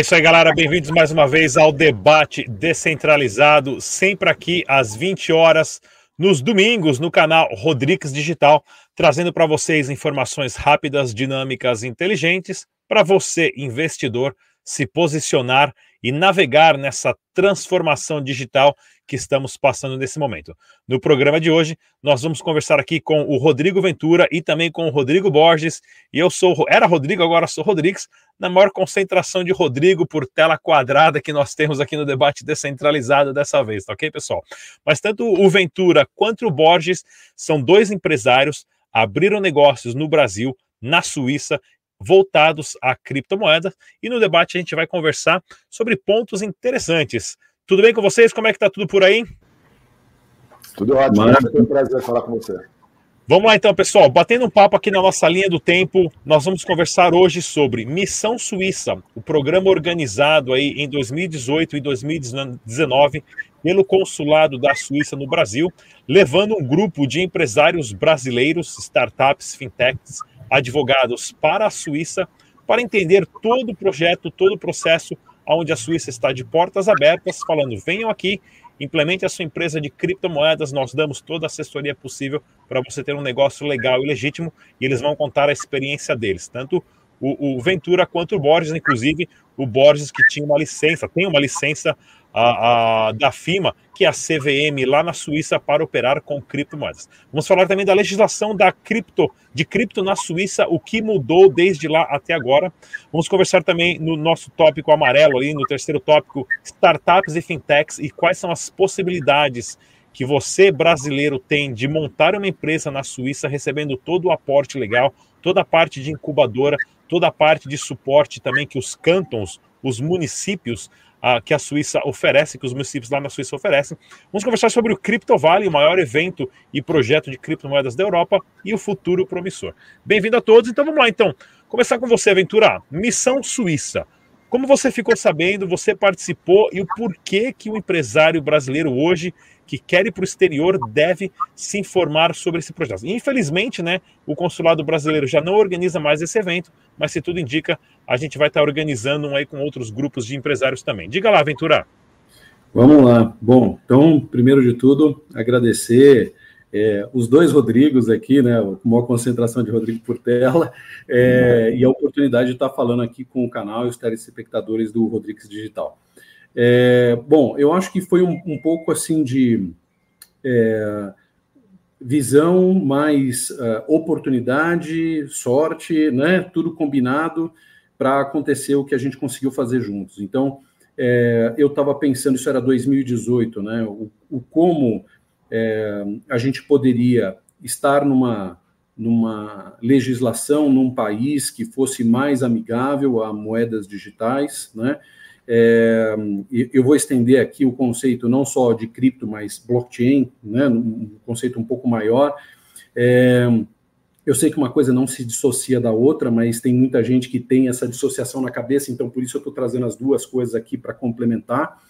É isso aí, galera. Bem-vindos mais uma vez ao debate descentralizado, sempre aqui às 20 horas, nos domingos, no canal Rodrigues Digital, trazendo para vocês informações rápidas, dinâmicas, inteligentes, para você, investidor, se posicionar e navegar nessa transformação digital que estamos passando nesse momento. No programa de hoje, nós vamos conversar aqui com o Rodrigo Ventura e também com o Rodrigo Borges. E eu sou, era Rodrigo, agora sou Rodrigues, na maior concentração de Rodrigo por tela quadrada que nós temos aqui no debate descentralizado dessa vez, tá ok, pessoal? Mas tanto o Ventura quanto o Borges são dois empresários, abriram negócios no Brasil, na Suíça voltados a criptomoedas e no debate a gente vai conversar sobre pontos interessantes tudo bem com vocês? Como é que tá tudo por aí? Tudo ótimo. Maravilha. Foi um prazer falar com você. Vamos lá então, pessoal. Batendo um papo aqui na nossa linha do tempo, nós vamos conversar hoje sobre Missão Suíça, o programa organizado aí em 2018 e 2019 pelo Consulado da Suíça no Brasil, levando um grupo de empresários brasileiros, startups, fintechs, advogados para a Suíça para entender todo o projeto, todo o processo onde a Suíça está de portas abertas, falando: venham aqui, implemente a sua empresa de criptomoedas, nós damos toda a assessoria possível para você ter um negócio legal e legítimo, e eles vão contar a experiência deles, tanto o, o Ventura quanto o Borges, inclusive o Borges que tinha uma licença, tem uma licença a, a, da FIMA, que é a CVM lá na Suíça para operar com criptomoedas. Vamos falar também da legislação da cripto, de cripto na Suíça, o que mudou desde lá até agora. Vamos conversar também no nosso tópico amarelo ali, no terceiro tópico, startups e fintechs e quais são as possibilidades que você brasileiro tem de montar uma empresa na Suíça recebendo todo o aporte legal, toda a parte de incubadora, toda a parte de suporte também que os cantons, os municípios que a Suíça oferece, que os municípios lá na Suíça oferecem. Vamos conversar sobre o Crypto Valley, o maior evento e projeto de criptomoedas da Europa e o futuro promissor. Bem-vindo a todos. Então vamos lá, então. Começar com você, Aventura. Missão Suíça. Como você ficou sabendo, você participou e o porquê que o empresário brasileiro hoje que quer ir para o exterior deve se informar sobre esse projeto. Infelizmente, né, o consulado brasileiro já não organiza mais esse evento, mas se tudo indica, a gente vai estar organizando um aí com outros grupos de empresários também. Diga lá, Ventura. Vamos lá. Bom, então, primeiro de tudo, agradecer é, os dois Rodrigos aqui, né, com maior concentração de Rodrigo por tela, é, e a oportunidade de estar falando aqui com o canal e os telespectadores do Rodrigues Digital. É, bom, eu acho que foi um, um pouco assim de é, visão, mais uh, oportunidade, sorte, né? Tudo combinado para acontecer o que a gente conseguiu fazer juntos. Então, é, eu estava pensando, isso era 2018, né? O, o como é, a gente poderia estar numa numa legislação num país que fosse mais amigável a moedas digitais, né? É, eu vou estender aqui o conceito não só de cripto, mas blockchain, né, um conceito um pouco maior. É, eu sei que uma coisa não se dissocia da outra, mas tem muita gente que tem essa dissociação na cabeça, então por isso eu estou trazendo as duas coisas aqui para complementar.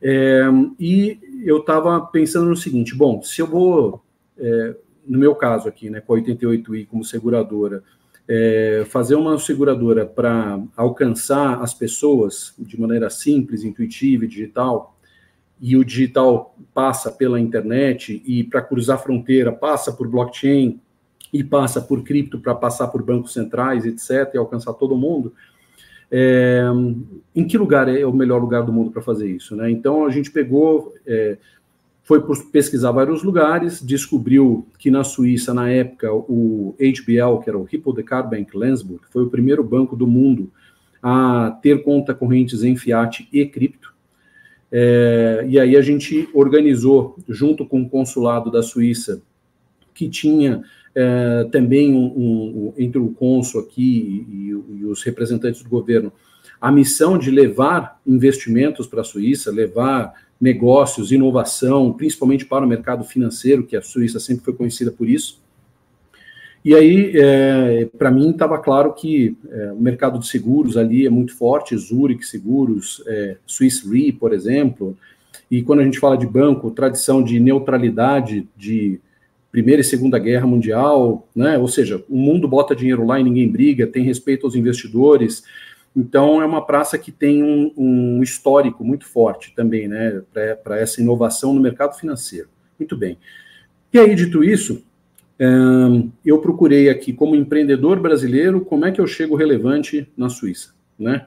É, e eu estava pensando no seguinte: bom, se eu vou, é, no meu caso aqui, né, com a 88i como seguradora, é, fazer uma seguradora para alcançar as pessoas de maneira simples, intuitiva e digital, e o digital passa pela internet, e para cruzar fronteira passa por blockchain, e passa por cripto para passar por bancos centrais, etc., e alcançar todo mundo. É, em que lugar é o melhor lugar do mundo para fazer isso? Né? Então a gente pegou é, foi pesquisar vários lugares, descobriu que na Suíça, na época, o HBL, que era o Hypothecar Bank Lensburg, foi o primeiro banco do mundo a ter conta correntes em fiat e cripto. É, e aí a gente organizou, junto com o consulado da Suíça, que tinha é, também um, um, entre o cônsul aqui e, e os representantes do governo, a missão de levar investimentos para a Suíça, levar negócios, inovação, principalmente para o mercado financeiro, que a Suíça sempre foi conhecida por isso. E aí, é, para mim, estava claro que é, o mercado de seguros ali é muito forte, Zurich Seguros, é, Swiss Re, por exemplo, e quando a gente fala de banco, tradição de neutralidade de Primeira e Segunda Guerra Mundial, né? ou seja, o mundo bota dinheiro lá e ninguém briga, tem respeito aos investidores, Então, é uma praça que tem um, um histórico muito forte também, né, para essa inovação no mercado financeiro. Muito bem. E aí, dito isso, eu procurei aqui, como empreendedor brasileiro, como é que eu chego relevante na Suíça, né?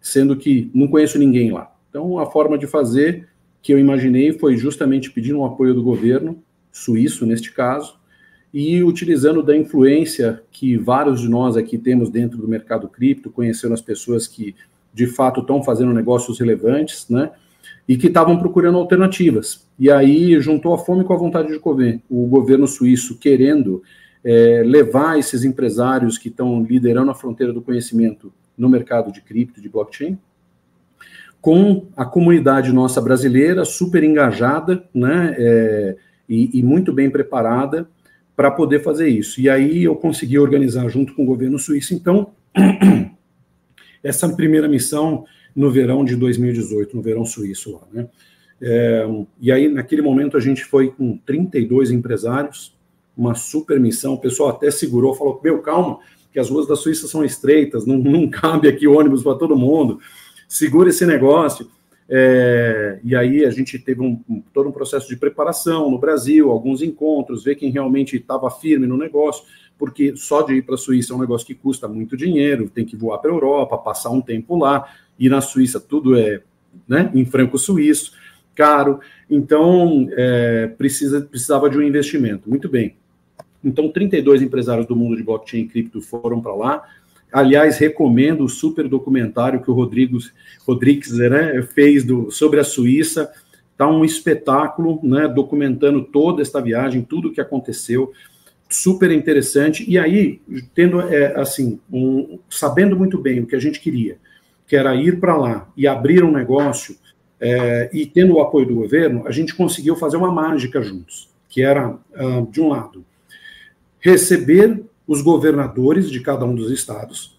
Sendo que não conheço ninguém lá. Então, a forma de fazer que eu imaginei foi justamente pedir um apoio do governo suíço, neste caso, e utilizando da influência que vários de nós aqui temos dentro do mercado cripto, conhecendo as pessoas que de fato estão fazendo negócios relevantes, né? E que estavam procurando alternativas. E aí juntou a fome com a vontade de comer. O governo suíço querendo é, levar esses empresários que estão liderando a fronteira do conhecimento no mercado de cripto, de blockchain, com a comunidade nossa brasileira super engajada, né? É, e, e muito bem preparada para poder fazer isso. E aí eu consegui organizar junto com o governo suíço, então, essa primeira missão no verão de 2018, no verão suíço lá, né? É, e aí, naquele momento, a gente foi com 32 empresários, uma super missão. O pessoal até segurou, falou: Meu, calma, que as ruas da Suíça são estreitas, não, não cabe aqui ônibus para todo mundo, segura esse negócio. É, e aí a gente teve um, um, todo um processo de preparação no Brasil, alguns encontros, ver quem realmente estava firme no negócio, porque só de ir para a Suíça é um negócio que custa muito dinheiro, tem que voar para a Europa, passar um tempo lá, e na Suíça tudo é né, em franco suíço, caro, então é, precisa, precisava de um investimento. Muito bem. Então, 32 empresários do mundo de blockchain e cripto foram para lá, Aliás, recomendo o super documentário que o Rodrigo Rodrigues né, fez do, sobre a Suíça. Está um espetáculo, né, documentando toda esta viagem, tudo o que aconteceu, super interessante. E aí, tendo é, assim, um, sabendo muito bem o que a gente queria, que era ir para lá e abrir um negócio, é, e tendo o apoio do governo, a gente conseguiu fazer uma mágica juntos, que era, uh, de um lado, receber os governadores de cada um dos estados,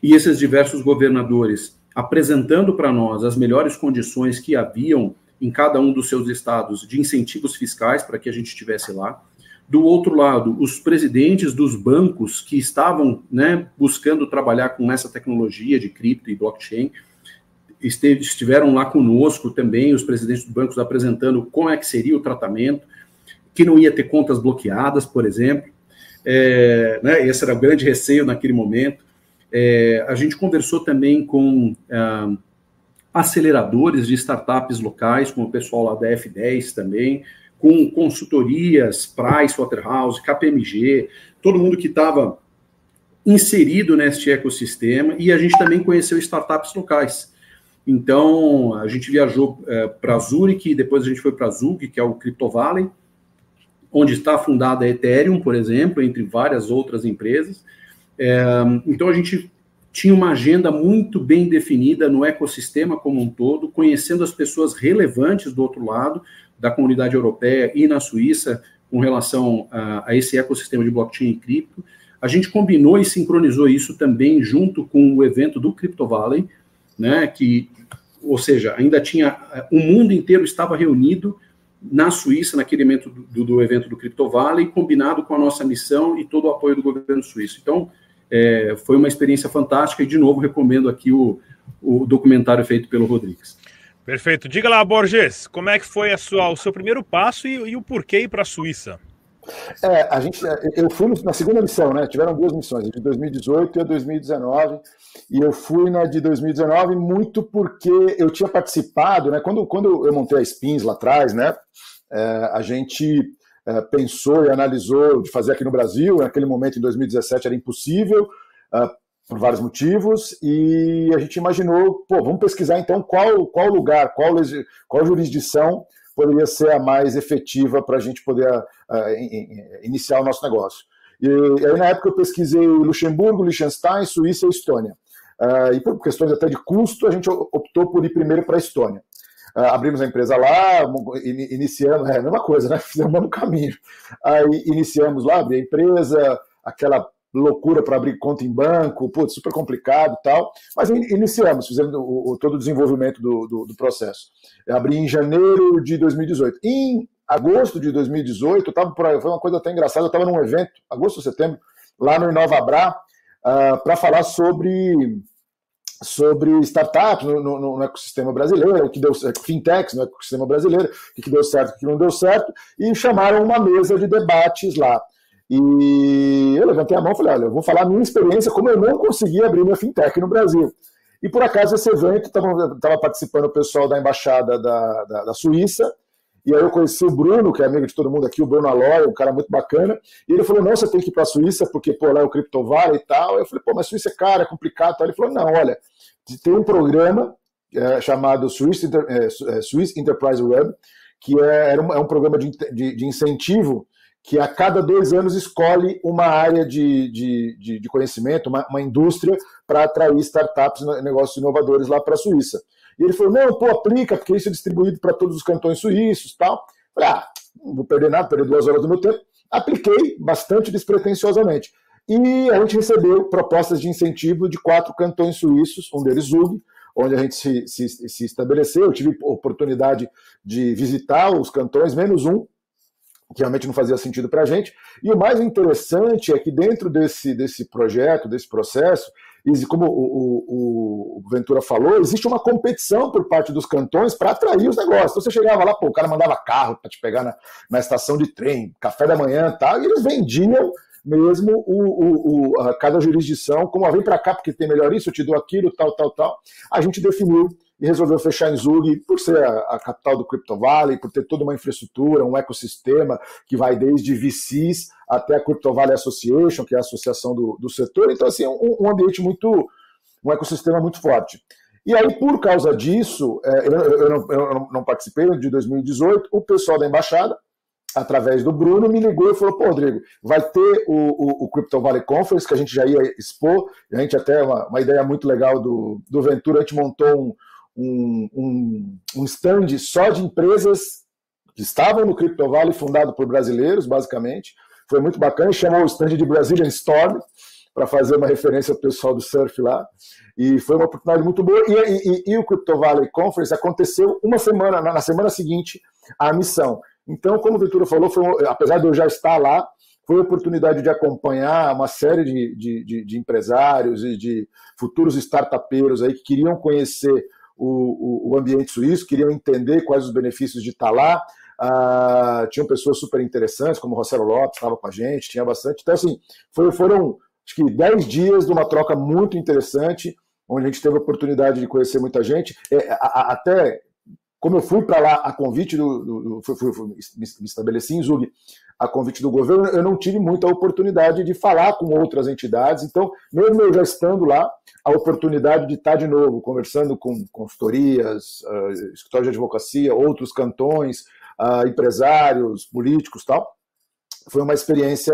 e esses diversos governadores apresentando para nós as melhores condições que haviam em cada um dos seus estados de incentivos fiscais para que a gente estivesse lá. Do outro lado, os presidentes dos bancos que estavam né, buscando trabalhar com essa tecnologia de cripto e blockchain, estiveram lá conosco também, os presidentes dos bancos apresentando como é que seria o tratamento, que não ia ter contas bloqueadas, por exemplo. É, né, esse era o grande receio naquele momento. É, a gente conversou também com ah, aceleradores de startups locais, com o pessoal lá da F10 também, com consultorias, Price, Waterhouse, KPMG, todo mundo que estava inserido neste ecossistema, e a gente também conheceu startups locais. Então, a gente viajou é, para Zurich, depois a gente foi para Zug, que é o Crypto Valley, onde está fundada a Ethereum, por exemplo, entre várias outras empresas. É, então a gente tinha uma agenda muito bem definida no ecossistema como um todo, conhecendo as pessoas relevantes do outro lado, da comunidade europeia e na Suíça, com relação a, a esse ecossistema de blockchain e cripto. A gente combinou e sincronizou isso também junto com o evento do Crypto Valley, né, que, ou seja, ainda tinha, o mundo inteiro estava reunido na Suíça, naquele evento do, do, evento do Crypto Valley, combinado com a nossa missão e todo o apoio do governo suíço. Então, é, foi uma experiência fantástica e, de novo, recomendo aqui o, o documentário feito pelo Rodrigues. Perfeito. Diga lá, Borges, como é que foi sua, o seu primeiro passo e, e o porquê ir para a Suíça? É, a gente, eu fui na segunda missão, né? Tiveram duas missões, de 2018 e a 2019. E eu fui na de 2019 muito porque eu tinha participado, né? Quando, quando eu montei a Spins lá atrás, né? É, a gente é, pensou e analisou de fazer aqui no Brasil. Naquele momento, em 2017, era impossível. É, por vários motivos, e a gente imaginou, pô, vamos pesquisar então qual, qual lugar, qual, qual jurisdição poderia ser a mais efetiva para a gente poder uh, iniciar o nosso negócio. E aí, na época, eu pesquisei Luxemburgo, Liechtenstein, Suíça e Estônia. Uh, e por questões até de custo, a gente optou por ir primeiro para a Estônia. Uh, abrimos a empresa lá, iniciamos, é a mesma coisa, né? Fizemos o mesmo caminho. Aí iniciamos lá, abri a empresa, aquela loucura para abrir conta em banco, putz, super complicado e tal. Mas iniciamos, fizemos o, o, todo o desenvolvimento do, do, do processo. Eu abri em janeiro de 2018. Em agosto de 2018, eu tava por, foi uma coisa até engraçada, eu estava num evento, agosto ou setembro, lá no Inovabra, uh, para falar sobre sobre startups no, no, no, ecossistema brasileiro, o que deu fintechs no ecossistema brasileiro, o que deu certo, o que não deu certo, e chamaram uma mesa de debates lá. E eu levantei a mão e falei: olha, eu vou falar a minha experiência, como eu não consegui abrir minha fintech no Brasil. E por acaso esse evento estava participando o pessoal da embaixada da, da, da, Suíça, e aí eu conheci o Bruno, que é amigo de todo mundo aqui, o Bruno Aloy, um cara muito bacana, e ele falou: não, você tem que ir para a Suíça, porque pô, lá é o Criptovale e tal. Eu falei: pô, mas Suíça é cara, é complicado. Ele falou: não, olha, tem um programa é, chamado Swiss, Inter, é, é, Swiss Enterprise Web, que é, é, um, é um programa de, de, de incentivo que a cada dois anos escolhe uma área de, de, de, de conhecimento, uma, uma indústria, para atrair startups e negócios inovadores lá para a Suíça. E ele falou: não, pô, aplica, porque isso é distribuído para todos os cantões suíços tal. Falei, ah, não vou perder nada, perder duas horas do meu tempo. Apliquei bastante despretensiosamente. E a gente recebeu propostas de incentivo de quatro cantões suíços, um deles Zug, onde a gente se, se, se estabeleceu. Eu tive oportunidade de visitar os cantões, menos um, que realmente não fazia sentido para a gente. E o mais interessante é que dentro desse, desse projeto, desse processo, como o, o, o, Ventura falou, existe uma competição por parte dos cantões para atrair os negócios. Então você chegava lá, pô, o cara mandava carro para te pegar na, na estação de trem, café da manhã tal, e eles vendiam mesmo o, o, a cada jurisdição, como ah, vem para cá porque tem melhor isso, eu te dou aquilo, tal, tal, tal. A gente definiu e resolveu fechar em Zug por ser a, a, capital do Crypto Valley, por ter toda uma infraestrutura, um ecossistema que vai desde VCs até a Crypto Valley Association, que é a associação do, do setor. Então, assim, um, um ambiente muito, um ecossistema muito forte. E aí, por causa disso, é, eu, não, eu, não, participei de 2018, o pessoal da embaixada, através do Bruno, me ligou e falou: pô, Rodrigo, vai ter o, o, o Crypto Valley Conference, que a gente já ia expor, a gente até, uma, uma ideia muito legal do, do Ventura, a gente montou um um, um, stand só de empresas que estavam no Crypto Valley, fundado por brasileiros, basicamente. Foi muito bacana, chamou o stand de Brazilian Storm, para fazer uma referência ao pessoal do surf lá. E foi uma oportunidade muito boa. E, e, e o Crypto Valley Conference aconteceu uma semana, na, semana seguinte, a missão. Então, como o Ventura falou, foi, apesar de eu já estar lá, foi a oportunidade de acompanhar uma série de, de, de, de empresários e de futuros startupeiros aí que queriam conhecer o, o, o ambiente suíço, queriam entender quais os benefícios de estar lá. Ah, tinham pessoas super interessantes, como o Rossello Lopes estava com a gente, tinha bastante. Então, assim, foi, foram acho que 10 dias de uma troca muito interessante, onde a gente teve a oportunidade de conhecer muita gente. É, a, a, até como eu fui para lá a convite do. do, fui, fui, fui, me estabeleci em Zug a convite do governo, eu não tive muita oportunidade de falar com outras entidades. Então, mesmo eu já estando lá, a oportunidade de estar de novo conversando com consultorias, uh, escritório de advocacia, outros cantões, uh, empresários, políticos tal, foi uma experiência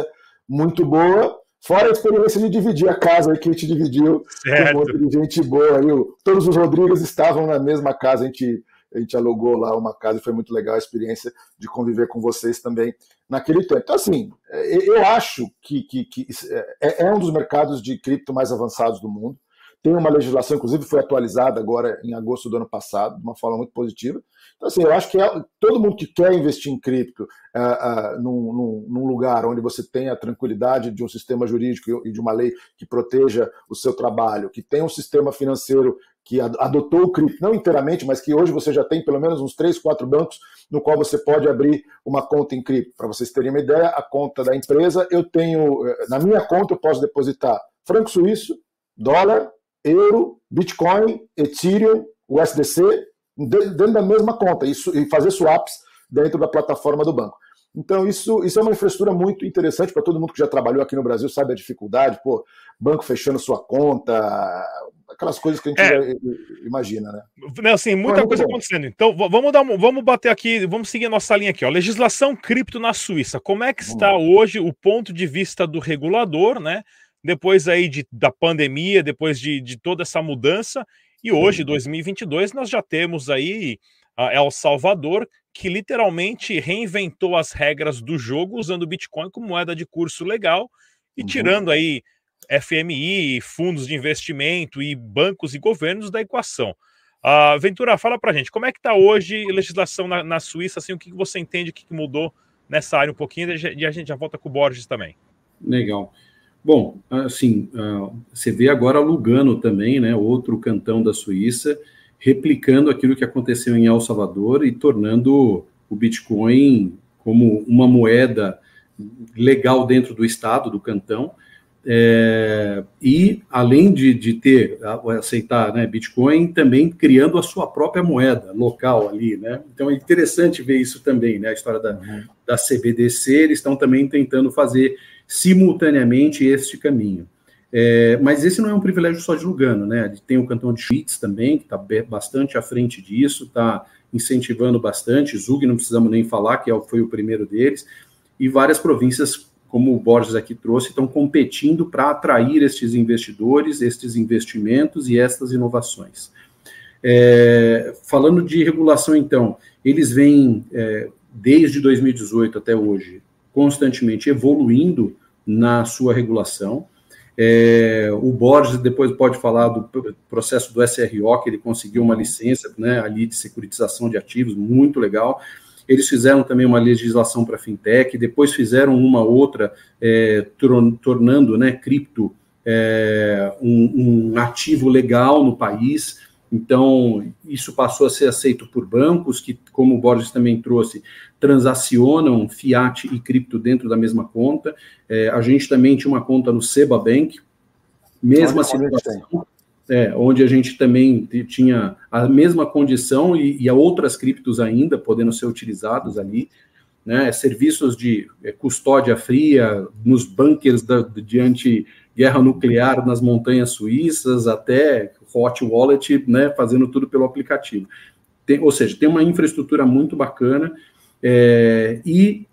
muito boa. Fora a experiência de dividir a casa que a gente dividiu certo. com um monte de gente boa. Todos os Rodrigues estavam na mesma casa, a gente a gente alugou lá uma casa e foi muito legal a experiência de conviver com vocês também naquele tempo. Então, assim, é, eu acho que, que, que é, é um dos mercados de cripto mais avançados do mundo. Tem uma legislação, inclusive foi atualizada agora em agosto do ano passado, de uma forma muito positiva. Então, assim, eu acho que é, todo mundo que quer investir em cripto uh, uh, num, num, num, lugar onde você tem a tranquilidade de um sistema jurídico e de uma lei que proteja o seu trabalho, que tem um sistema financeiro que adotou o cripto, não inteiramente, mas que hoje você já tem pelo menos uns três, quatro bancos no qual você pode abrir uma conta em cripto. Para vocês terem uma ideia, a conta da empresa, eu tenho, eh, na minha conta eu posso depositar franco suíço, dólar, euro, Bitcoin, Ethereum, USDC, dentro da mesma conta, isso, e fazer swaps dentro da plataforma do banco. Então, isso, isso é uma infraestrutura muito interessante para todo mundo que já trabalhou aqui no Brasil, sabe a dificuldade, pô, banco fechando sua conta, aquelas coisas que a gente é. imagina, né? Não, assim, muita é coisa bom. acontecendo. Então, vamos dar, vamos bater aqui, vamos seguir a nossa linha aqui, ó. Legislação cripto na Suíça. Como é que está hoje o ponto de vista do regulador, né? Depois aí de, da pandemia, depois de, de toda essa mudança, e hoje, 2022, nós já temos aí a El Salvador, que literalmente reinventou as regras do jogo usando o Bitcoin como moeda de curso legal e uhum. tirando aí FMI, fundos de investimento e bancos e governos da equação. Uh, Ventura, fala para gente, como é que está hoje a legislação na, na, Suíça, assim, o que, você entende, o que, mudou nessa área um pouquinho, e a gente já volta com o Borges também. Legal. Bom, assim, uh, você vê agora Lugano também, né, outro cantão da Suíça, replicando aquilo que aconteceu em El Salvador e tornando o Bitcoin como uma moeda legal dentro do estado, do cantão, é, e além de, de ter, aceitar né, Bitcoin, também criando a sua própria moeda local ali, né? Então é interessante ver isso também, né? A história da, uhum. da CBDC, eles estão também tentando fazer simultaneamente este caminho. É, mas esse não é um privilégio só de Lugano, né? Tem o cantão de Schwyz também, que está bastante à frente disso, está incentivando bastante. Zug, não precisamos nem falar, que é foi o primeiro deles. E várias províncias, como o Borges aqui trouxe, estão competindo para atrair estes investidores, estes investimentos e estas inovações. É, falando de regulação, então, eles vêm, é, desde 2018 até hoje, constantemente evoluindo na sua regulação. É, o Borges depois pode falar do processo do SRO, que ele conseguiu uma licença né, ali de securitização de ativos, muito legal. Eles fizeram também uma legislação para fintech, depois fizeram uma outra, é, tornando né, cripto é, um, um, ativo legal no país. Então, isso passou a ser aceito por bancos, que, como o Borges também trouxe, transacionam fiat e cripto dentro da mesma conta. É, a gente também tinha uma conta no Seba Bank, mesma situação, é, onde a gente também tinha a mesma condição e, e outras criptos ainda podendo ser utilizados ali. Né, serviços de é, custódia fria nos bunkers da, de anti-guerra nuclear nas montanhas suíças, até hot wallet, né, fazendo tudo pelo aplicativo. Tem, ou seja, tem uma infraestrutura muito bacana é, e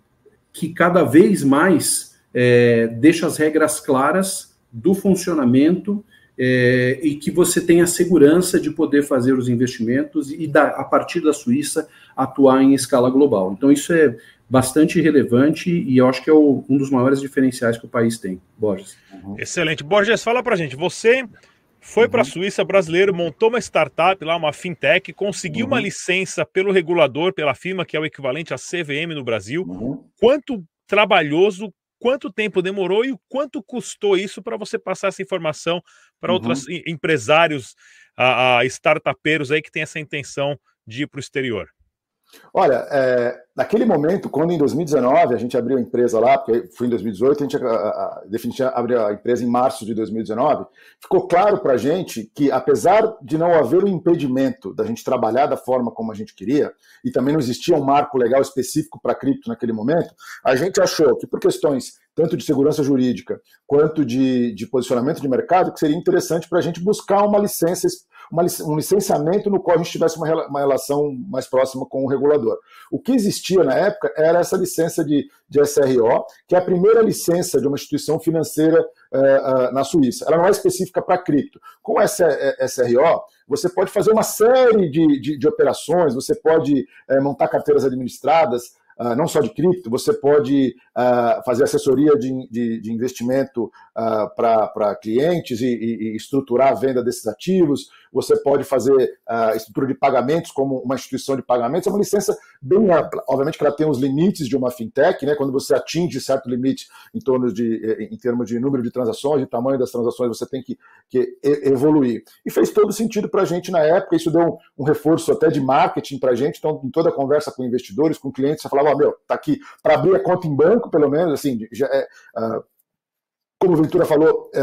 que cada vez mais é, deixa as regras claras do funcionamento é, e que você tenha segurança de poder fazer os investimentos e, da, a partir da Suíça, atuar em escala global. Então, isso é bastante relevante e eu acho que é o, um dos maiores diferenciais que o país tem. Borges. Excelente. Borges, fala para gente. Você foi uhum. para a Suíça brasileiro, montou uma startup lá, uma fintech, conseguiu uhum. uma licença pelo regulador, pela firma que é o equivalente à CVM no Brasil. Uhum. Quanto trabalhoso, quanto tempo demorou e o quanto custou isso para você passar essa informação para uhum. outros empresários, a, a startupeiros aí que tem essa intenção de ir para o exterior? Olha, é, naquele momento, quando em 2019 a gente abriu a empresa lá, porque foi em 2018, a gente definitivamente abriu a empresa em março de 2019, ficou claro para a gente que, apesar de não haver um impedimento da gente trabalhar da forma como a gente queria, e também não existia um marco legal específico para cripto naquele momento, a gente achou que, por questões tanto de segurança jurídica quanto de, de posicionamento de mercado, que seria interessante para a gente buscar uma licença uma, um licenciamento no qual a gente tivesse uma, uma relação mais próxima com o regulador. O que existia na época era essa licença de, de SRO, que é a primeira licença de uma instituição financeira uh, uh, na Suíça. Ela não é específica para cripto. Com essa SRO, você pode fazer uma série de, de, de operações, você pode montar carteiras administradas, Uh, não só de cripto, você pode uh, fazer assessoria de, de, de investimento uh, para clientes e, e, e, estruturar a venda desses ativos, você pode fazer a estrutura de pagamentos como uma instituição de pagamentos, é uma licença bem ampla. Obviamente que ela tem os limites de uma fintech, né? quando você atinge certo limite em, torno de, em termos de número de transações, de tamanho das transações, você tem que, que evoluir. E fez todo sentido para a gente na época, isso deu um, um reforço até de marketing para a gente, então em toda a conversa com investidores, com clientes, você falava, oh, meu, tá aqui, para abrir a conta em banco, pelo menos, assim, já é, uh, como o Ventura falou, é,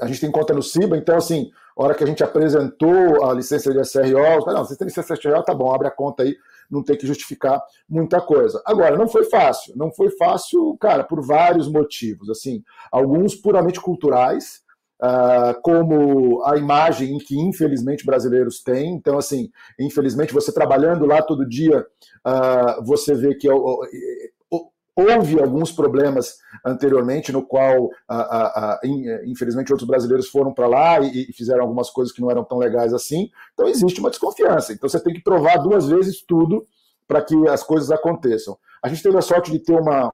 a gente tem conta no CIBA, então, assim, a hora que a gente apresentou a licença de SRO, não, você tem licença de SRO, tá bom, abre a conta aí, não tem que justificar muita coisa. Agora, não foi fácil, não foi fácil, cara, por vários motivos, assim, alguns puramente culturais, Uh, como a imagem que infelizmente brasileiros têm. Então, assim, infelizmente você trabalhando lá todo dia, uh, você vê que houve alguns problemas anteriormente, no qual, infelizmente, outros brasileiros foram para lá e, fizeram algumas coisas que não eram tão legais assim. Então, existe uma desconfiança. Então, você tem que provar duas vezes tudo para que as coisas aconteçam. A gente teve a sorte de ter uma,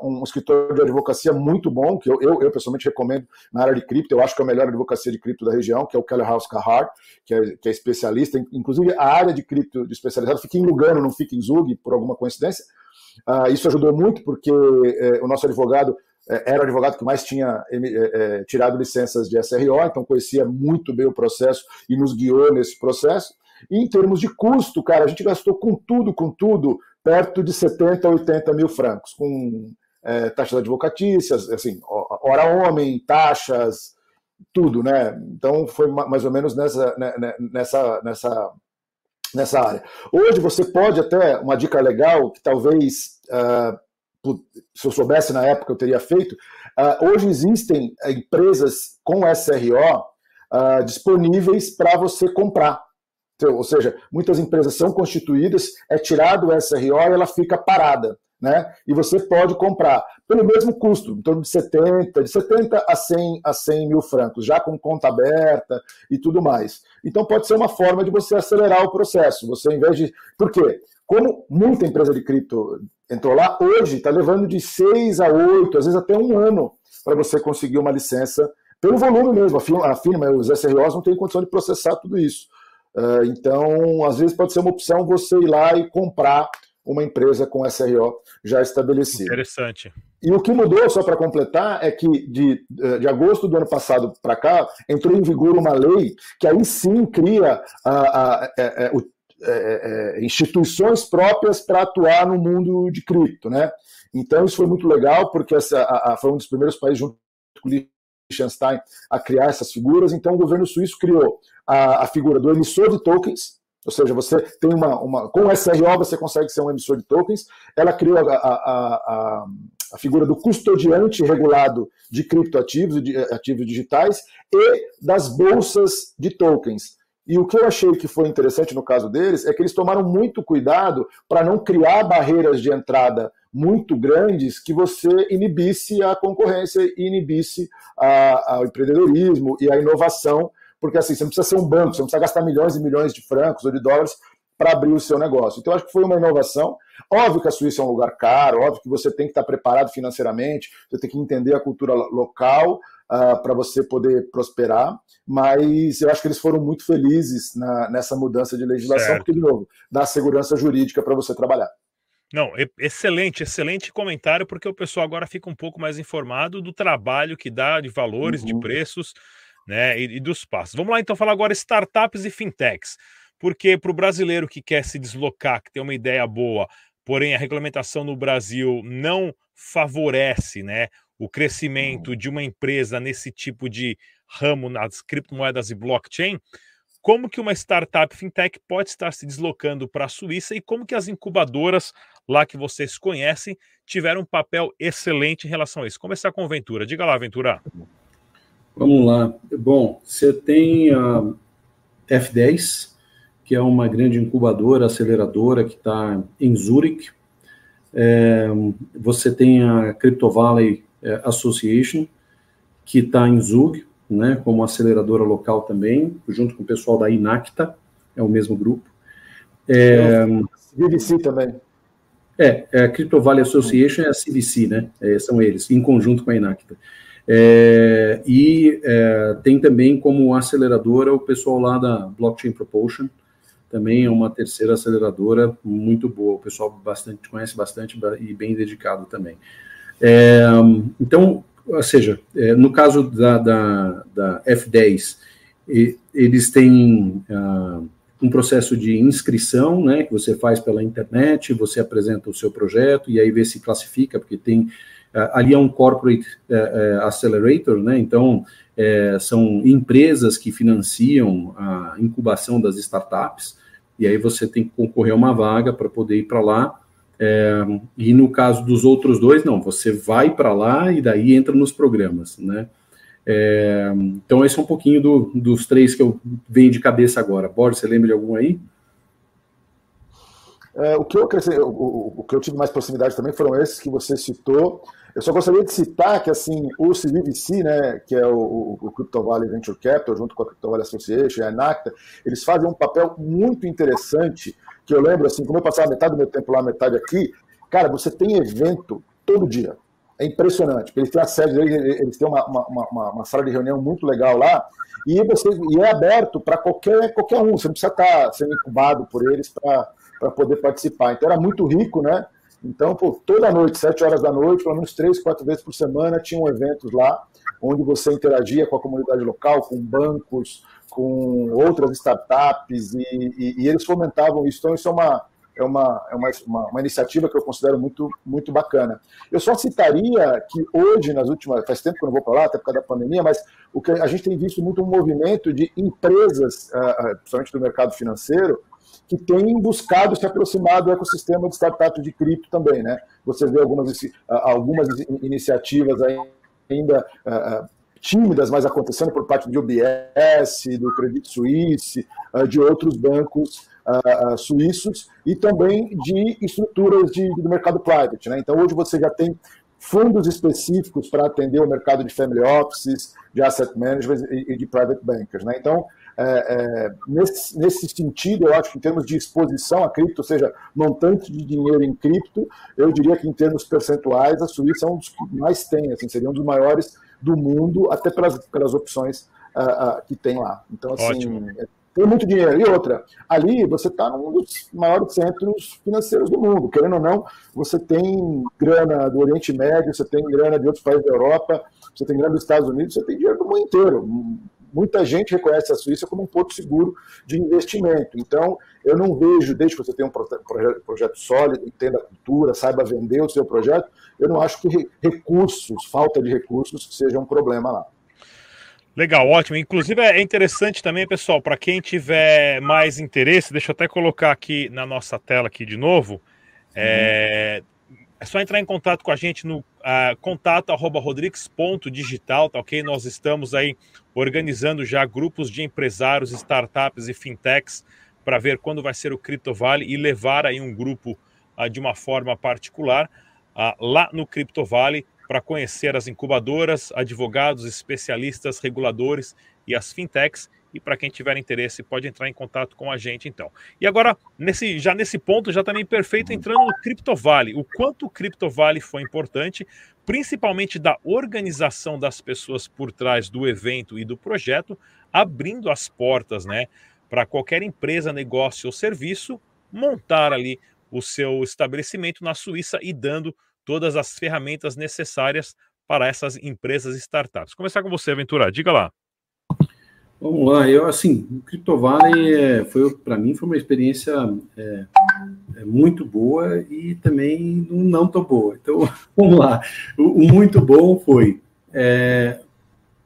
um escritor de advocacia muito bom, que eu, eu, eu, pessoalmente recomendo na área de cripto, eu acho que é a melhor advocacia de cripto da região, que é o Keller House Carhart, que é, que é especialista, inclusive a área de cripto de especializado fica em Lugano, não fica em Zug, por alguma coincidência, Uh, isso ajudou muito porque eh, o nosso advogado era o advogado que mais tinha é, tirado licenças de SRO, então conhecia muito bem o processo e nos guiou nesse processo. E em termos de custo, cara, a gente gastou com tudo, com tudo, perto de 70 a 80 mil francos, com taxas advocatícias, assim, hora homem, taxas, tudo, né? Então foi mais ou menos nessa, né, né, nessa, nessa, nessa área. Hoje você pode até, uma dica legal, que talvez, uh, se eu soubesse na época eu teria feito, uh, hoje existem empresas com SRO uh, ah, disponíveis para você comprar. Então, ou seja, muitas empresas são constituídas, é tirado o SRO e ela fica parada né? E você pode comprar pelo mesmo custo, em torno de 70, de 70 a 100 a 100 mil francos, já com conta aberta e tudo mais. Então pode ser uma forma de você acelerar o processo. Você, em vez de. Por quê? Como muita empresa de cripto entrou lá, hoje está levando de 6 a 8, às vezes até um ano, para você conseguir uma licença, pelo volume mesmo. A firma, os SROs não têm condição de processar tudo isso. Uh, então, às vezes pode ser uma opção você ir lá e comprar uma empresa com SRO já estabelecida. Interessante. E o que mudou, só para completar, é que de, de agosto do ano passado para cá, entrou em vigor uma lei que aí sim cria a, a, a, é, é, é, é, instituições próprias para atuar no mundo de cripto. Né? Então, isso foi muito legal, porque essa, a, foi um dos primeiros países, junto com o Liechtenstein, a criar essas figuras. Então, o governo suíço criou a, a figura do emissor de tokens, ou seja, você tem uma, uma. Com o SRO você consegue ser um emissor de tokens. Ela criou a, a, a, a figura do custodiante regulado de criptoativos, de ativos digitais, e das bolsas de tokens. E o que eu achei que foi interessante no caso deles é que eles tomaram muito cuidado para não criar barreiras de entrada muito grandes que você inibisse a concorrência e inibisse o empreendedorismo e a inovação porque assim, você não precisa ser um banco, você não precisa gastar milhões e milhões de francos ou de dólares para abrir o seu negócio. Então, acho que foi uma inovação. Óbvio que a Suíça é um lugar caro, óbvio que você tem que estar preparado financeiramente, você tem que entender a cultura local uh, para você poder prosperar, mas eu acho que eles foram muito felizes na, nessa mudança de legislação, certo. porque, de novo, dá segurança jurídica para você trabalhar. Não, excelente, excelente comentário, porque o pessoal agora fica um pouco mais informado do trabalho que dá, de valores, uhum. de preços né, e, e dos passos. Vamos lá então falar agora startups e fintechs, porque para o brasileiro que quer se deslocar, que tem uma ideia boa, porém a regulamentação no Brasil não favorece, né, o crescimento de uma empresa nesse tipo de ramo nas criptomoedas e blockchain, como que uma startup fintech pode estar se deslocando para a Suíça e como que as incubadoras lá que vocês conhecem tiveram um papel excelente em relação a isso. Começar com a Ventura. Diga lá, Ventura. Vamos lá. Bom, você tem a F10, que é uma grande incubadora, aceleradora que está em Zurich. É, você tem a Crypto Valley é, Association, que está em Zug, né, como aceleradora local também, junto com o pessoal da Inacta, é o mesmo grupo. É, CVC também. É, é, a Crypto Valley Association é a CVC, né? É, são eles, em conjunto com a Inacta. É, e é, tem também como aceleradora o pessoal lá da Blockchain Propulsion, também é uma terceira aceleradora muito boa, o pessoal bastante conhece bastante e bem dedicado também. É, então, ou seja, é, no caso da, da, da F10, e, eles têm uh, um processo de inscrição, né, que você faz pela internet, você apresenta o seu projeto e aí vê se classifica, porque tem ali é um corporate é, é, accelerator, né? Então são empresas que financiam a incubação das startups e aí você tem que concorrer a uma vaga para poder ir para lá. e no caso dos outros dois, não, você vai para lá e daí entra nos programas, né? É, então, esse é um pouquinho do, dos três que eu venho de cabeça agora. Boris, você lembra de algum aí? É, o, que eu cresci, o, o, que eu tive mais proximidade também foram esses que você citou. Eu só gostaria de citar que assim, o CVVC, né, que é o, o Crypto Valley Venture Capital, junto com a Crypto Valley Association a Enacta, eles fazem um papel muito interessante, que eu lembro, assim, como eu passava metade do meu tempo lá, metade aqui, cara, você tem evento todo dia. É impressionante. Eles têm a sede, eles têm uma, uma, uma, uma sala de reunião muito legal lá, e, você, e é aberto para qualquer, qualquer um, você não precisa estar sendo incubado por eles para poder participar. Então era muito rico, né? Então, pô, toda noite, sete horas da noite, pelo menos três, quatro vezes por semana, tinham eventos lá, onde você interagia com a comunidade local, com bancos, com outras startups, e, e, e eles fomentavam isso. Então, isso é uma, é uma, é uma, uma, iniciativa que eu considero muito, muito bacana. Eu só citaria que hoje, nas últimas. Faz tempo que eu não vou para lá, até por causa da pandemia, mas o que a gente tem visto muito um movimento de empresas, ah, ah, principalmente do mercado financeiro, que têm buscado se aproximar do ecossistema de startups de cripto também. Né? Você vê algumas, algumas iniciativas ainda tímidas, mas acontecendo por parte do UBS, do Credit Suisse, de outros bancos suíços e também de estruturas de, do mercado private. Né? Então, hoje você já tem fundos específicos para atender o mercado de family offices, de asset management e, e de private bankers. Né? Então, é, é, nesse, nesse sentido, eu acho que em termos de exposição a cripto, ou seja, montante de dinheiro em cripto, eu diria que em termos percentuais, a Suíça é um dos que mais tem, assim, seria um dos maiores do mundo, até pelas, pelas opções uh, uh, que tem lá. Então, assim, Ótimo. É tem muito dinheiro. E outra, ali você está num dos maiores centros financeiros do mundo. Querendo ou não, você tem grana do Oriente Médio, você tem grana de outros países da Europa, você tem grana dos Estados Unidos, você tem dinheiro do mundo inteiro. Muita gente reconhece a Suíça como um porto seguro de investimento. Então, eu não vejo, desde que você tenha um projeto, projeto sólido, entenda a cultura, saiba vender o seu projeto, eu não acho que recursos, falta de recursos, seja um problema lá. Legal, ótimo. Inclusive é interessante também, pessoal, para quem tiver mais interesse, deixa eu até colocar aqui na nossa tela aqui de novo. É, é só entrar em contato com a gente no uh, contato@rodrigues.digital, tá ok? Nós estamos aí organizando já grupos de empresários, startups e fintechs para ver quando vai ser o Crypto Vale e levar aí um grupo uh, de uma forma particular uh, lá no Crypto Vale para conhecer as incubadoras, advogados, especialistas, reguladores e as fintechs. E para quem tiver interesse, pode entrar em contato com a gente então. E agora, nesse, já nesse ponto, já também perfeito entrando no CryptoVale. O quanto o CryptoVale foi importante, principalmente da organização das pessoas por trás do evento e do projeto, abrindo as portas, né, para qualquer empresa, negócio ou serviço montar ali o seu estabelecimento na Suíça e dando todas as ferramentas necessárias para essas empresas startups. Começar com você, Ventura, diga lá. Vamos lá, eu assim, o CryptoValley é, foi para mim foi uma experiência é, é, muito boa e também não tão boa. Então, vamos lá. O, o muito bom foi é,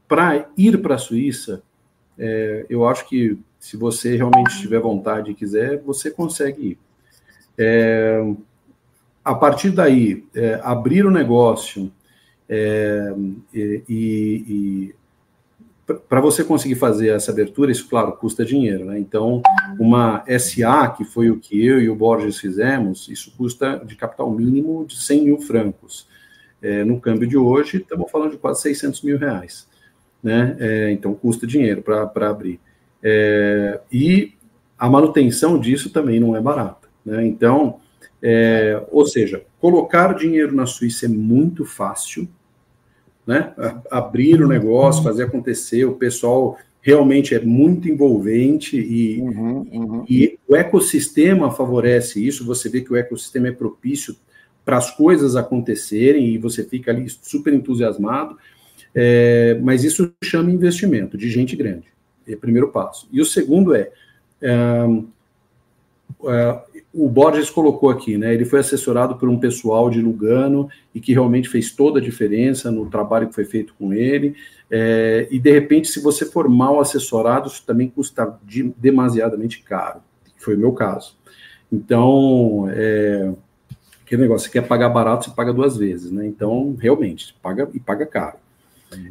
para ir para a Suíça. É, eu acho que se você realmente tiver vontade e quiser, você consegue ir. É, a partir daí, abrir o negócio é, e, e para você conseguir fazer essa abertura, isso, claro, custa dinheiro, né? Então, uma SA, que foi o que eu e o Borges fizemos, isso custa de capital mínimo de 100 mil francos. É, no câmbio de hoje, estamos falando de quase 600 mil reais, né? É, então, custa dinheiro para abrir. É, e a manutenção disso também não é barata, né? Então, é, ou seja, colocar dinheiro na Suíça é muito fácil, né? Abrir o negócio, fazer acontecer, o pessoal realmente é muito envolvente e, uhum, uhum. e o ecossistema favorece isso. Você vê que o ecossistema é propício para as coisas acontecerem e você fica ali super entusiasmado. É, mas isso chama investimento de gente grande. É o primeiro passo. E o segundo é, é, é o Borges colocou aqui, né? Ele foi assessorado por um pessoal de Lugano e que realmente fez toda a diferença no trabalho que foi feito com ele. É, e de repente, se você for mal assessorado, isso também custa de, demasiadamente caro. Foi o meu caso. Então, é, que negócio, você quer pagar barato, você paga duas vezes, né? Então, realmente, paga e paga caro.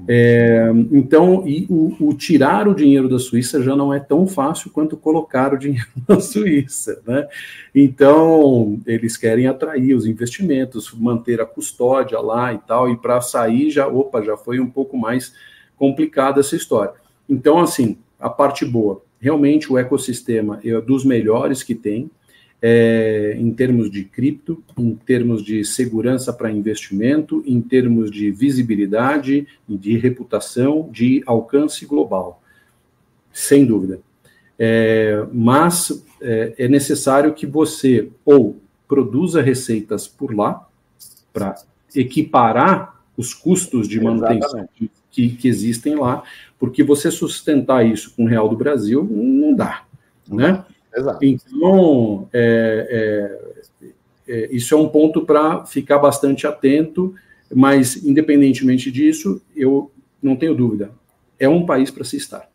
É, então, o, o, tirar o dinheiro da Suíça já não é tão fácil quanto colocar o dinheiro na Suíça, né? Então, eles querem atrair os investimentos, manter a custódia lá e tal, e para sair já, opa, já foi um pouco mais complicada essa história. Então, assim, a parte boa, realmente o ecossistema é dos melhores que tem, é, em termos de cripto, em termos de segurança para investimento, em termos de visibilidade, de reputação, de alcance global, sem dúvida. É, mas é, é necessário que você ou produza receitas por lá para equiparar os custos de manutenção que, que, existem lá, porque você sustentar isso com o real do Brasil não dá, né? Exato. Então, é, é, é, isso é um ponto para ficar bastante atento, mas independentemente disso, eu não tenho dúvida, é um país para se estar.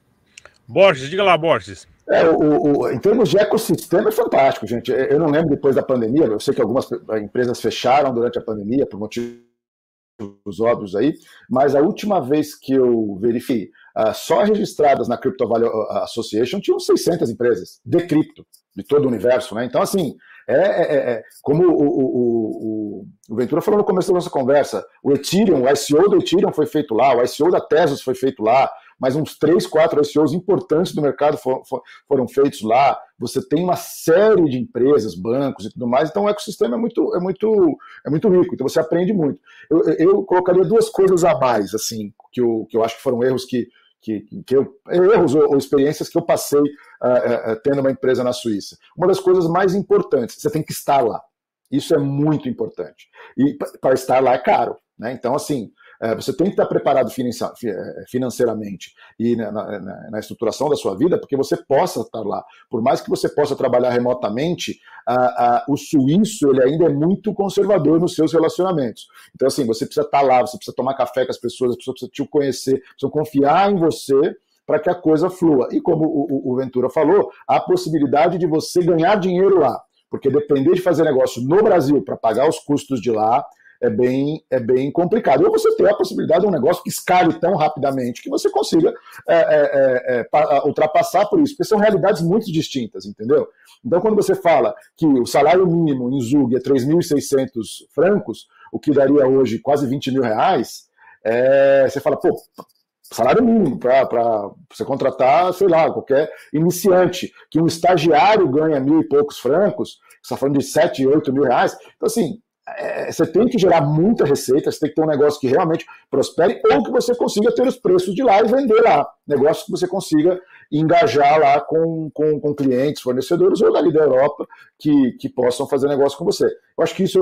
Borges, diga lá, Borges. É, o, o, em termos de ecossistema é fantástico, gente. Eu não lembro depois da pandemia, eu sei que algumas empresas fecharam durante a pandemia por motivos óbvios aí, mas a última vez que eu verifiquei, uh, só registradas na Crypto Value Association tinham 600 empresas de cripto, de todo o universo, né? Então, assim, é, é, é, é como o, o, o, Ventura falou no começo da nossa conversa, o Ethereum, o ICO do Ethereum foi feito lá, o ICO da Tesos foi feito lá, mas uns três, quatro ICOs importantes do mercado for, for, foram feitos lá. Você tem uma série de empresas, bancos e tudo mais, então o ecossistema é muito, é muito, é muito rico, então você aprende muito. Eu, eu colocaria duas coisas a mais, assim, que eu, que eu acho que foram erros que, que, que eu, erros ou, ou, experiências que eu passei uh, uh, tendo uma empresa na Suíça. Uma das coisas mais importantes, você tem que estar lá. Isso é muito importante. E para estar lá é caro. Né? Então, assim, é, você tem que estar preparado é, financeiramente e na, na, na, estruturação da sua vida, porque você possa estar lá. Por mais que você possa trabalhar remotamente, a, a, o suíço ele ainda é muito conservador nos seus relacionamentos. Então, assim, você precisa estar lá, você precisa tomar café com as pessoas, as pessoas precisam te conhecer, precisam confiar em você para que a coisa flua. E como o, o Ventura falou, a possibilidade de você ganhar dinheiro lá. Porque depender de fazer negócio no Brasil para pagar os custos de lá, é bem, é bem complicado. Ou você ter a possibilidade de um negócio que escale tão rapidamente que você consiga é, é, é, é ultrapassar por isso, porque são realidades muito distintas, entendeu? Então, quando você fala que o salário mínimo em Zug é 3.600 francos, o que daria hoje quase 20 mil reais, é, você fala, pô, salário mínimo para você contratar, sei lá, qualquer iniciante, que um estagiário ganha mil e poucos francos, você está falando de 7, 8 mil reais. Então, assim, é, você tem que gerar muita receita, você tem que ter um negócio que realmente prospere ou que você consiga ter os preços de lá e vender lá. Negócio que você consiga engajar lá com, com, com clientes, fornecedores ou dali da Europa que, que possam fazer negócio com você. Eu acho que isso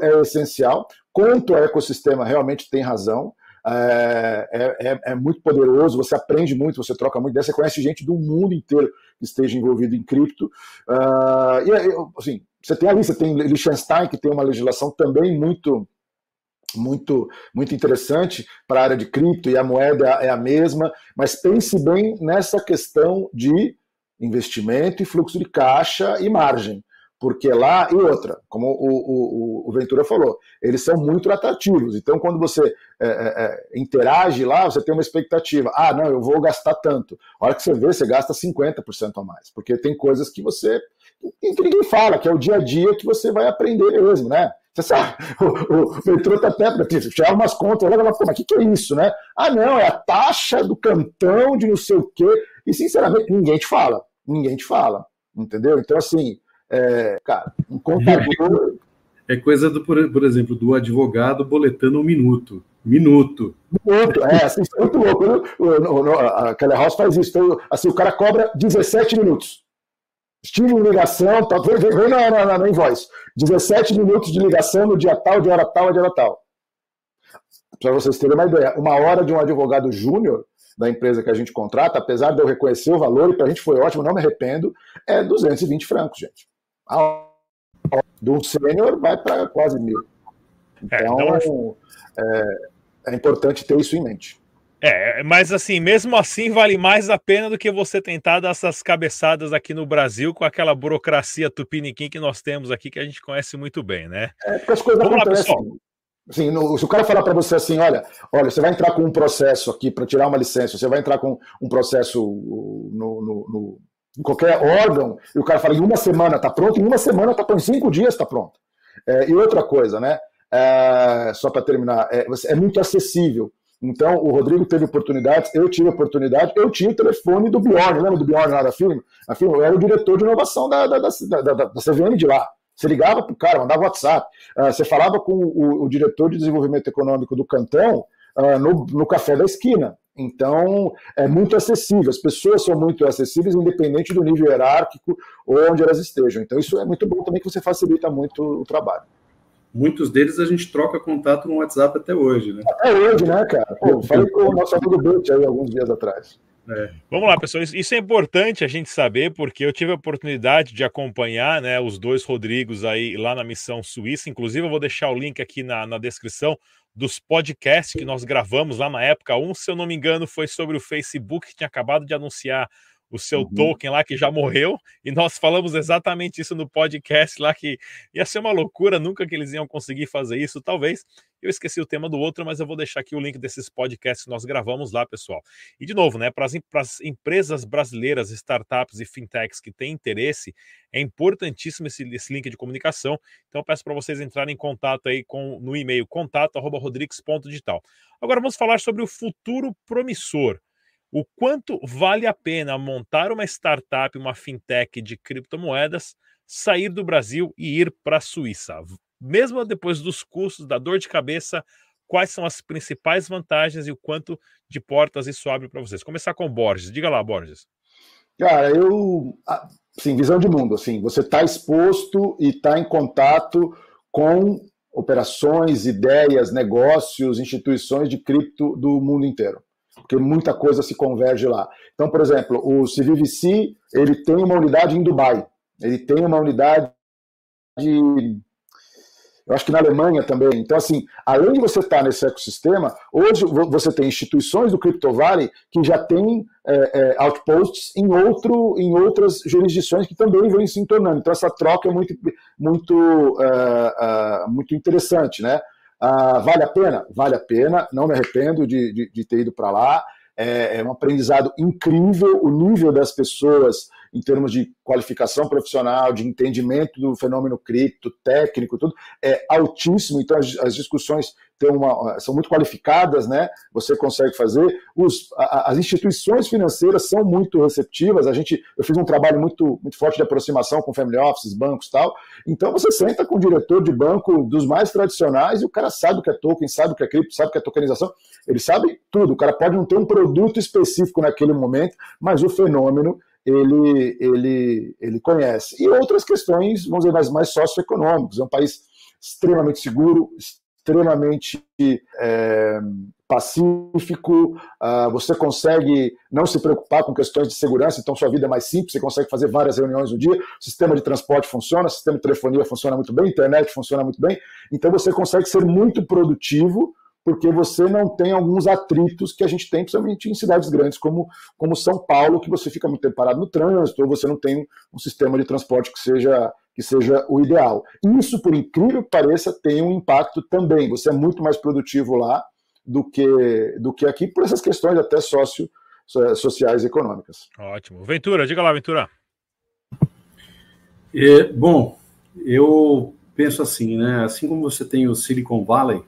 é essencial. Quanto ao ecossistema, realmente tem razão. É, é, é, é, muito poderoso, você aprende muito, você troca muito, você conhece gente do mundo inteiro que esteja envolvido em cripto. Uh, e assim, você tem ali, você tem Liechtenstein, que tem uma legislação também muito muito muito interessante para a área de cripto e a moeda é a mesma, mas pense bem nessa questão de investimento e fluxo de caixa e margem, porque lá e outra, como o, o, o Ventura falou, eles são muito atrativos. Então, quando você é, é, é interage lá, você tem uma expectativa. Ah, não, eu vou gastar tanto. A hora que você vê, você gasta 50% a mais, porque tem coisas que você que ninguém fala, que é o dia a dia que você vai aprender mesmo, né? Você sabe, o, o metrô tá até tirar umas contas, ela fala, mas o que, que é isso, né? Ah, não, é a taxa do cantão de não sei o quê. E, sinceramente, ninguém te fala. Ninguém te fala. Entendeu? Então, assim, é, cara, um contador. É coisa, do, por, exemplo, do advogado boletando um minuto. Minuto. Minuto, é, assim, é muito louco. O, o, o, a Kelly House faz isso. Então, assim, o cara cobra 17 minutos. Estive em ligação, tá, vem, vem na, na, na invoice. 17 minutos de ligação no dia tal, de hora tal, de hora tal. Para vocês terem uma ideia, uma hora de um advogado júnior da empresa que a gente contrata, apesar de eu reconhecer o valor, e para a gente foi ótimo, não me arrependo, é 220 francos, gente. A do sênior vai para quase mil. É, então, é, é, é importante ter isso em mente. É, mas assim, mesmo assim, vale mais a pena do que você tentar dar essas cabeçadas aqui no Brasil com aquela burocracia tupiniquim que nós temos aqui, que a gente conhece muito bem, né? É, porque as coisas Vamos acontecem. Lá, assim, no, se o cara falar para você assim, olha, olha, você vai entrar com um processo aqui para tirar uma licença, você vai entrar com um processo no, no, no, em qualquer órgão, e o cara fala, em uma semana está pronto, em uma semana está pronto, em cinco dias está pronto. É, e outra coisa, né? É, só para terminar, é, é muito acessível. Então, o Rodrigo teve oportunidades, eu tive oportunidade, eu tinha o telefone do Bjorn, lembra do Bjorn lá da firma? A firma era o diretor de inovação da, da, da, da, da CVM de lá. Você ligava para o cara, mandava WhatsApp, uh, você falava com o, o, diretor de desenvolvimento econômico do cantão uh, no, no café da esquina. Então, é muito acessível, as pessoas são muito acessíveis, independente do nível hierárquico ou onde elas estejam. Então, isso é muito bom também, que você facilita muito o trabalho. Muitos deles a gente troca contato no WhatsApp até hoje, né? Até hoje, né, cara? Pô, falei com o nosso amigo Butch aí alguns dias atrás. É. Vamos lá, pessoal. Isso é importante a gente saber, porque eu tive a oportunidade de acompanhar né, os dois Rodrigos aí lá na missão Suíça. Inclusive, eu vou deixar o link aqui na, na descrição dos podcasts que nós gravamos lá na época. Um, se eu não me engano, foi sobre o Facebook, que tinha acabado de anunciar o seu uhum. token lá que já morreu, e nós falamos exatamente isso no podcast lá, que ia ser uma loucura, nunca que eles iam conseguir fazer isso, talvez. Eu esqueci o tema do outro, mas eu vou deixar aqui o link desses podcasts que nós gravamos lá, pessoal. E de novo, né, para as empresas brasileiras, startups e fintechs que têm interesse, é importantíssimo esse, esse link de comunicação. Então eu peço para vocês entrarem em contato aí com no e-mail contato@rodrigues.digital. Agora vamos falar sobre o futuro promissor o quanto vale a pena montar uma startup, uma fintech de criptomoedas, sair do Brasil e ir para a Suíça. Mesmo depois dos custos, da dor de cabeça, quais são as principais vantagens e o quanto de portas isso abre para vocês? Começar com o Borges. Diga lá, Borges. Cara, eu. Sim, visão de mundo. Assim, você está exposto e está em contato com operações, ideias, negócios, instituições de cripto do mundo inteiro porque muita coisa se converge lá. Então, por exemplo, o CVVC, ele tem uma unidade em Dubai, ele tem uma unidade de eu acho que na Alemanha também. Então, assim, além de você estar nesse ecossistema, hoje você tem instituições do Crypto Valley que já têm é, é, outposts em, outro, em outras jurisdições que também vêm se tornando. Então, essa troca é muito, muito, uh, uh, muito interessante, né? Ah, vale a pena? Vale a pena, não me arrependo de, de, de ter ido para lá. É, é, um aprendizado incrível, o nível das pessoas em termos de qualificação profissional, de entendimento do fenômeno cripto, técnico, tudo, é altíssimo. Então, as, as discussões uma, são muito qualificadas, né? Você consegue fazer. Os, a, as instituições financeiras são muito receptivas. A gente, eu fiz um trabalho muito, muito forte de aproximação com family offices, bancos tal. Então, você senta com o diretor de banco dos mais tradicionais e o cara sabe o que é token, sabe o que é cripto, sabe o que é tokenização. Ele sabe tudo. O cara pode não ter um produto específico naquele momento, mas o fenômeno ele, ele, ele conhece. E outras questões, vamos dizer, mais, mais socioeconômicas. É um país extremamente seguro, extremamente é, pacífico, uh, você consegue não se preocupar com questões de segurança, então sua vida é mais simples, você consegue fazer várias reuniões no dia, o sistema de transporte funciona, o sistema de telefonia funciona muito bem, a internet funciona muito bem, então você consegue ser muito produtivo porque você não tem alguns atritos que a gente tem, principalmente em cidades grandes como, como São Paulo, que você fica muito tempo parado no trânsito, ou você não tem um sistema de transporte que seja, que seja o ideal. Isso, por incrível que pareça, tem um impacto também. Você é muito mais produtivo lá do que, do que aqui, por essas questões até sócio, sociais e econômicas. Ótimo. Ventura, diga lá, Ventura. É, bom, eu penso assim, né? Assim como você tem o Silicon Valley,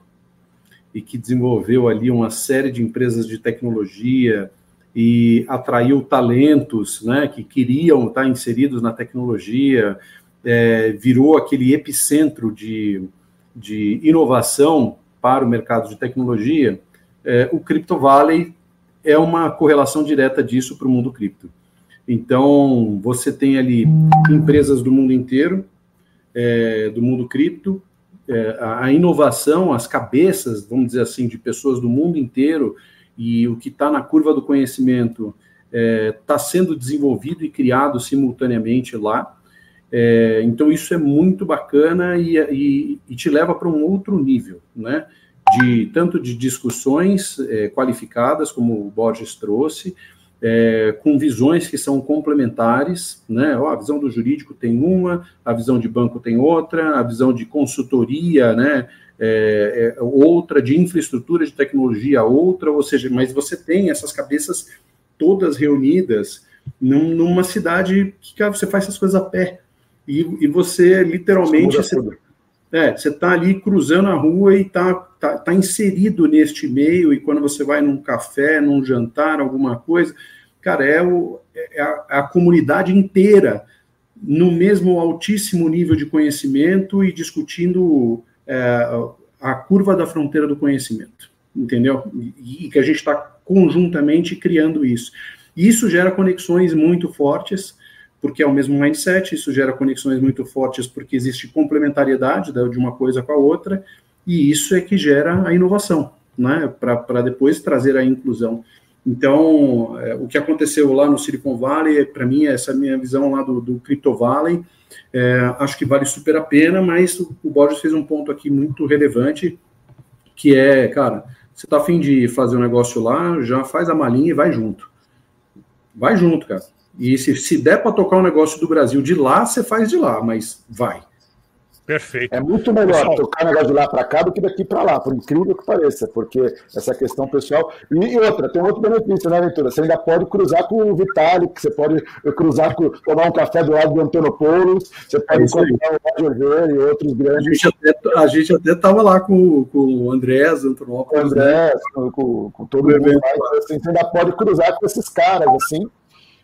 e que desenvolveu ali uma série de empresas de tecnologia e atraiu talentos né, que queriam estar inseridos na tecnologia, é, virou aquele epicentro de, de inovação para o mercado de tecnologia, é, o Crypto Valley é uma correlação direta disso para o mundo cripto. Então, você tem ali empresas do mundo inteiro, é, do mundo cripto, é, a inovação, as cabeças, vamos dizer assim, de pessoas do mundo inteiro e o que está na curva do conhecimento está é, sendo desenvolvido e criado simultaneamente lá. É, então isso é muito bacana e, e, e te leva para um outro nível, né? De tanto de discussões é, qualificadas, como o Borges trouxe, é, com visões que são complementares, né? a visão do jurídico tem uma, a visão de banco tem outra, a visão de consultoria, né? É, é outra, de infraestrutura de tecnologia outra, ou seja, mas você tem essas cabeças todas reunidas num, numa cidade que cara, você faz essas coisas a pé e, e você literalmente você, é, você está ali cruzando a rua e está tá, tá inserido neste meio, e quando você vai num café, num jantar, alguma coisa, cara, é, o, é, a, é a comunidade inteira no mesmo altíssimo nível de conhecimento e discutindo é, a curva da fronteira do conhecimento, entendeu? E, e que a gente está conjuntamente criando isso. Isso gera conexões muito fortes, porque é o mesmo mindset, isso gera conexões muito fortes porque existe complementariedade de uma coisa com a outra, e isso é que gera a inovação, né, para depois trazer a inclusão. Então, é, o que aconteceu lá no Silicon Valley, para mim, essa minha visão lá do, do Crypto Valley, é, acho que vale super a pena, mas o, o Borges fez um ponto aqui muito relevante, que é, cara, você está afim de fazer um negócio lá, já faz a malinha e vai junto. Vai junto, cara. E se, se der para tocar um negócio do Brasil de lá, você faz de lá, mas vai. Perfeito. É muito melhor pessoal. tocar negócio de lá para cá do que daqui para lá, por incrível que pareça, porque essa questão pessoal. E, e, outra, tem outro benefício, né, Ventura? Você ainda pode cruzar com o Vitalik, você pode cruzar com, tomar um café do lado do Antonopoulos, você pode é encontrar o Roger Ver e outros grandes. A gente até estava lá com, com o Andrés, Antonopoulos. Com o Andrés, né? com, com, com todo mundo. Lá, assim, você ainda pode cruzar com esses caras, assim.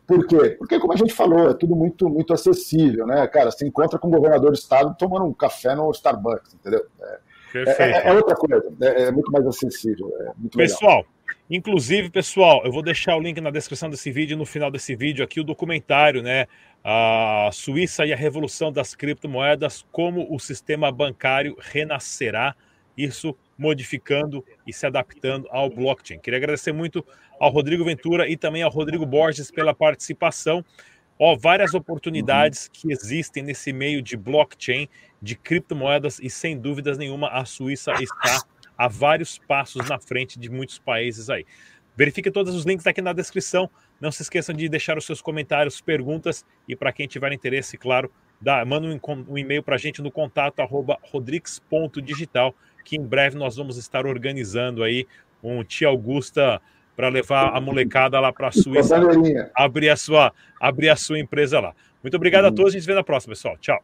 Por quê? Porque, como a gente falou, é tudo muito, muito acessível, né? Cara, você encontra com o governador do estado tomando um café no Starbucks, entendeu? É. É, é outra coisa, é, é, muito mais acessível. É muito pessoal, legal. inclusive, pessoal, eu vou deixar o link na descrição desse vídeo, no final desse vídeo aqui, o documentário, né? A Suíça e a revolução das criptomoedas, como o sistema bancário renascerá. Isso modificando e se adaptando ao blockchain. Queria agradecer muito ao Rodrigo Ventura e também ao Rodrigo Borges pela participação. Ó, várias oportunidades que existem nesse meio de blockchain, de criptomoedas e sem dúvidas nenhuma a Suíça está a vários passos na frente de muitos países aí. Verifique todos os links aqui na descrição. Não se esqueçam de deixar os seus comentários, perguntas e para quem tiver interesse, claro, dá, manda um, um e-mail para a gente no contato arroba rodrigues.digital que em breve nós vamos estar organizando aí um Tia Augusta para levar a molecada lá para a Suíça, abrir a sua abrir a sua empresa lá. Muito obrigado a todos, a gente se vê na próxima, pessoal. Tchau.